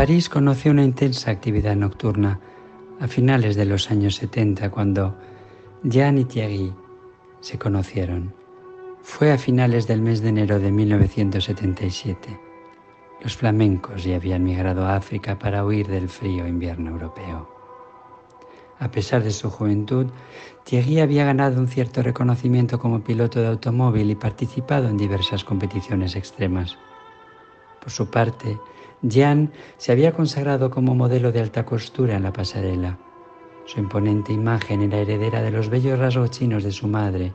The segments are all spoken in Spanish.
París conoció una intensa actividad nocturna a finales de los años 70 cuando Jean y Thierry se conocieron. Fue a finales del mes de enero de 1977. Los flamencos ya habían migrado a África para huir del frío invierno europeo. A pesar de su juventud, Thierry había ganado un cierto reconocimiento como piloto de automóvil y participado en diversas competiciones extremas. Por su parte, Jean se había consagrado como modelo de alta costura en la pasarela. Su imponente imagen era heredera de los bellos rasgos chinos de su madre,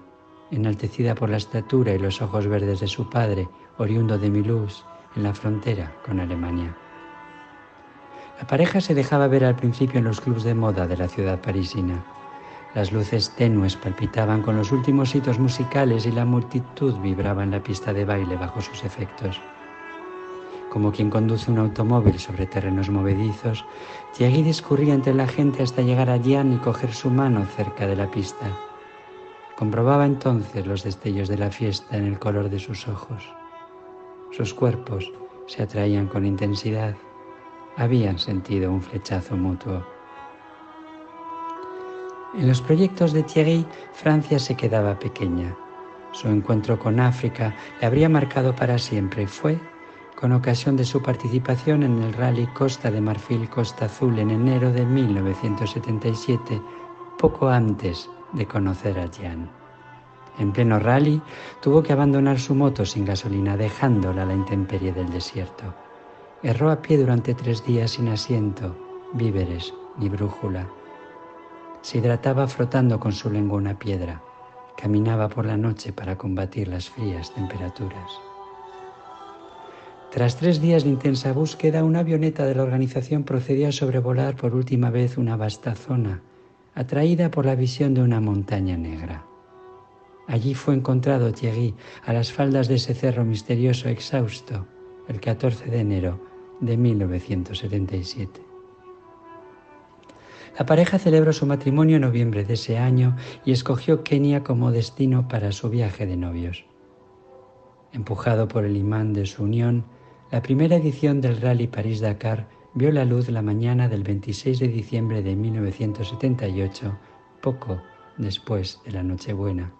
enaltecida por la estatura y los ojos verdes de su padre, oriundo de Mulhouse, en la frontera con Alemania. La pareja se dejaba ver al principio en los clubs de moda de la ciudad parisina. Las luces tenues palpitaban con los últimos hitos musicales y la multitud vibraba en la pista de baile bajo sus efectos. Como quien conduce un automóvil sobre terrenos movedizos, Thierry discurría entre la gente hasta llegar a Jean y coger su mano cerca de la pista. Comprobaba entonces los destellos de la fiesta en el color de sus ojos. Sus cuerpos se atraían con intensidad habían sentido un flechazo mutuo. En los proyectos de Thierry, Francia se quedaba pequeña. Su encuentro con África le habría marcado para siempre. Fue con ocasión de su participación en el rally Costa de Marfil Costa Azul en enero de 1977, poco antes de conocer a Jean. En pleno rally tuvo que abandonar su moto sin gasolina, dejándola a la intemperie del desierto. Erró a pie durante tres días sin asiento, víveres ni brújula. Se hidrataba frotando con su lengua una piedra. Caminaba por la noche para combatir las frías temperaturas. Tras tres días de intensa búsqueda, una avioneta de la organización procedió a sobrevolar por última vez una vasta zona, atraída por la visión de una montaña negra. Allí fue encontrado Thierry a las faldas de ese cerro misterioso exhausto, el 14 de enero de 1977. La pareja celebró su matrimonio en noviembre de ese año y escogió Kenia como destino para su viaje de novios. Empujado por el imán de su unión, la primera edición del Rally París-Dakar vio la luz la mañana del 26 de diciembre de 1978, poco después de la Nochebuena.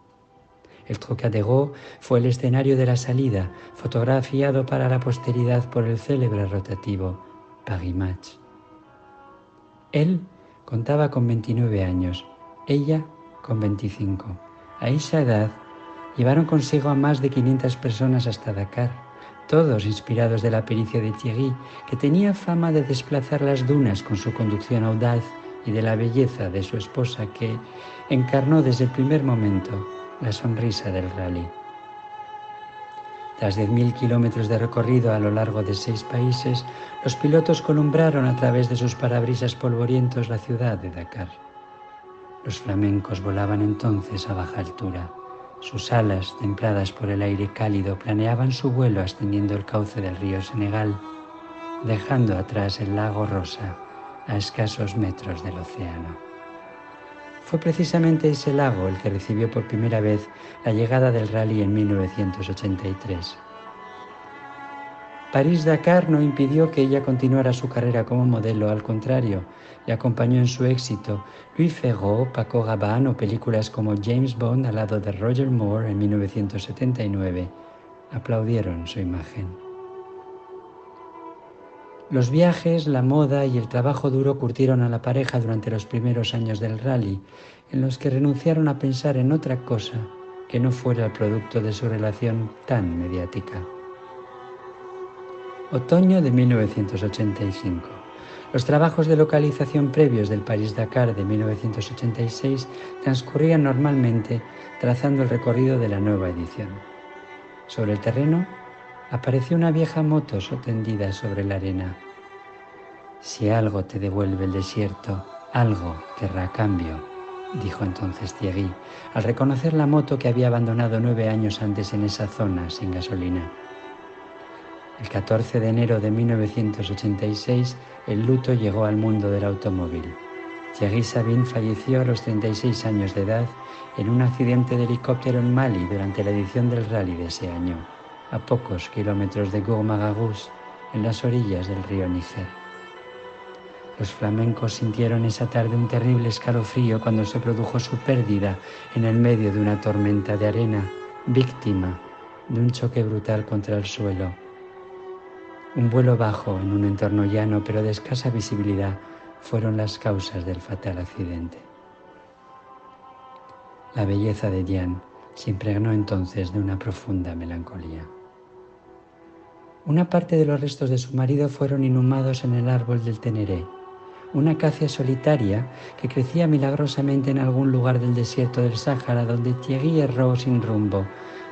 El Trocadero fue el escenario de la salida, fotografiado para la posteridad por el célebre rotativo Paris Match. Él contaba con 29 años, ella con 25. A esa edad llevaron consigo a más de 500 personas hasta Dakar, todos inspirados de la pericia de Thierry, que tenía fama de desplazar las dunas con su conducción audaz y de la belleza de su esposa que encarnó desde el primer momento la sonrisa del rally. Tras 10.000 kilómetros de recorrido a lo largo de seis países, los pilotos columbraron a través de sus parabrisas polvorientos la ciudad de Dakar. Los flamencos volaban entonces a baja altura. Sus alas, templadas por el aire cálido, planeaban su vuelo ascendiendo el cauce del río Senegal, dejando atrás el lago Rosa a escasos metros del océano. Fue precisamente ese lago el que recibió por primera vez la llegada del rally en 1983. París-Dakar no impidió que ella continuara su carrera como modelo, al contrario, le acompañó en su éxito Louis Ferraud, Paco Rabanne o películas como James Bond al lado de Roger Moore en 1979 aplaudieron su imagen. Los viajes, la moda y el trabajo duro curtieron a la pareja durante los primeros años del rally, en los que renunciaron a pensar en otra cosa que no fuera el producto de su relación tan mediática. Otoño de 1985. Los trabajos de localización previos del París-Dakar de 1986 transcurrían normalmente trazando el recorrido de la nueva edición. Sobre el terreno apareció una vieja moto sostendida sobre la arena. Si algo te devuelve el desierto, algo querrá cambio, dijo entonces Thierry, al reconocer la moto que había abandonado nueve años antes en esa zona sin gasolina. El 14 de enero de 1986, el luto llegó al mundo del automóvil. Thierry Sabine falleció a los 36 años de edad en un accidente de helicóptero en Mali durante la edición del rally de ese año a pocos kilómetros de Gourmagagous, en las orillas del río Níger. Los flamencos sintieron esa tarde un terrible escalofrío cuando se produjo su pérdida en el medio de una tormenta de arena, víctima de un choque brutal contra el suelo. Un vuelo bajo en un entorno llano pero de escasa visibilidad fueron las causas del fatal accidente. La belleza de Diane se impregnó entonces de una profunda melancolía. Una parte de los restos de su marido fueron inhumados en el árbol del Teneré, una acacia solitaria que crecía milagrosamente en algún lugar del desierto del Sáhara, donde Thierry erró sin rumbo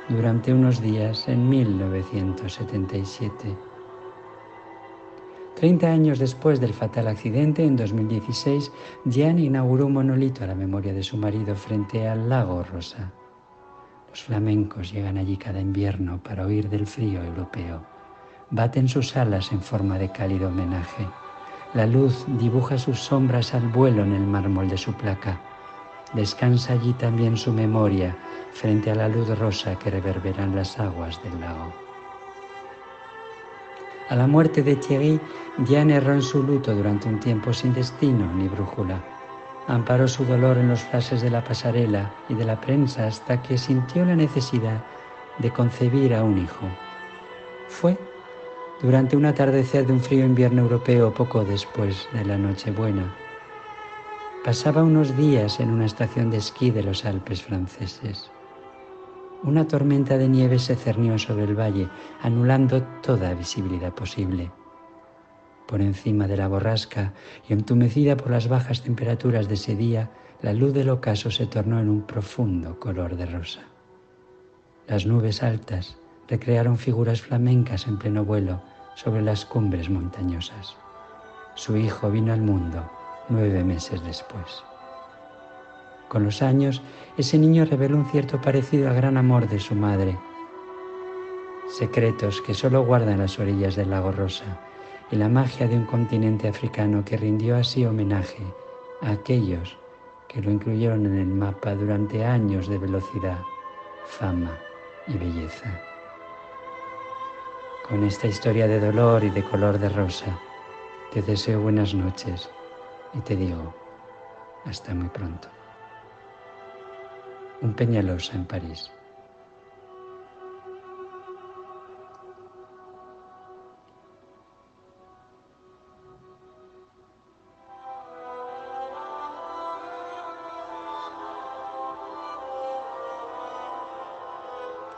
durante unos días en 1977. Treinta años después del fatal accidente, en 2016, Diane inauguró un monolito a la memoria de su marido frente al lago Rosa. Los flamencos llegan allí cada invierno para huir del frío europeo baten sus alas en forma de cálido homenaje. La luz dibuja sus sombras al vuelo en el mármol de su placa. Descansa allí también su memoria frente a la luz rosa que reverberan las aguas del lago. A la muerte de Thierry, Diane erró en su luto durante un tiempo sin destino ni brújula. Amparó su dolor en los flashes de la pasarela y de la prensa hasta que sintió la necesidad de concebir a un hijo. Fue durante un atardecer de un frío invierno europeo poco después de la Nochebuena. Pasaba unos días en una estación de esquí de los Alpes franceses. Una tormenta de nieve se cernió sobre el valle, anulando toda visibilidad posible. Por encima de la borrasca y entumecida por las bajas temperaturas de ese día, la luz del ocaso se tornó en un profundo color de rosa. Las nubes altas, recrearon figuras flamencas en pleno vuelo sobre las cumbres montañosas. Su hijo vino al mundo nueve meses después. Con los años, ese niño reveló un cierto parecido al gran amor de su madre, secretos que solo guardan las orillas del lago Rosa y la magia de un continente africano que rindió así homenaje a aquellos que lo incluyeron en el mapa durante años de velocidad, fama y belleza con esta historia de dolor y de color de rosa. Te deseo buenas noches y te digo hasta muy pronto. Un Peñalosa en París.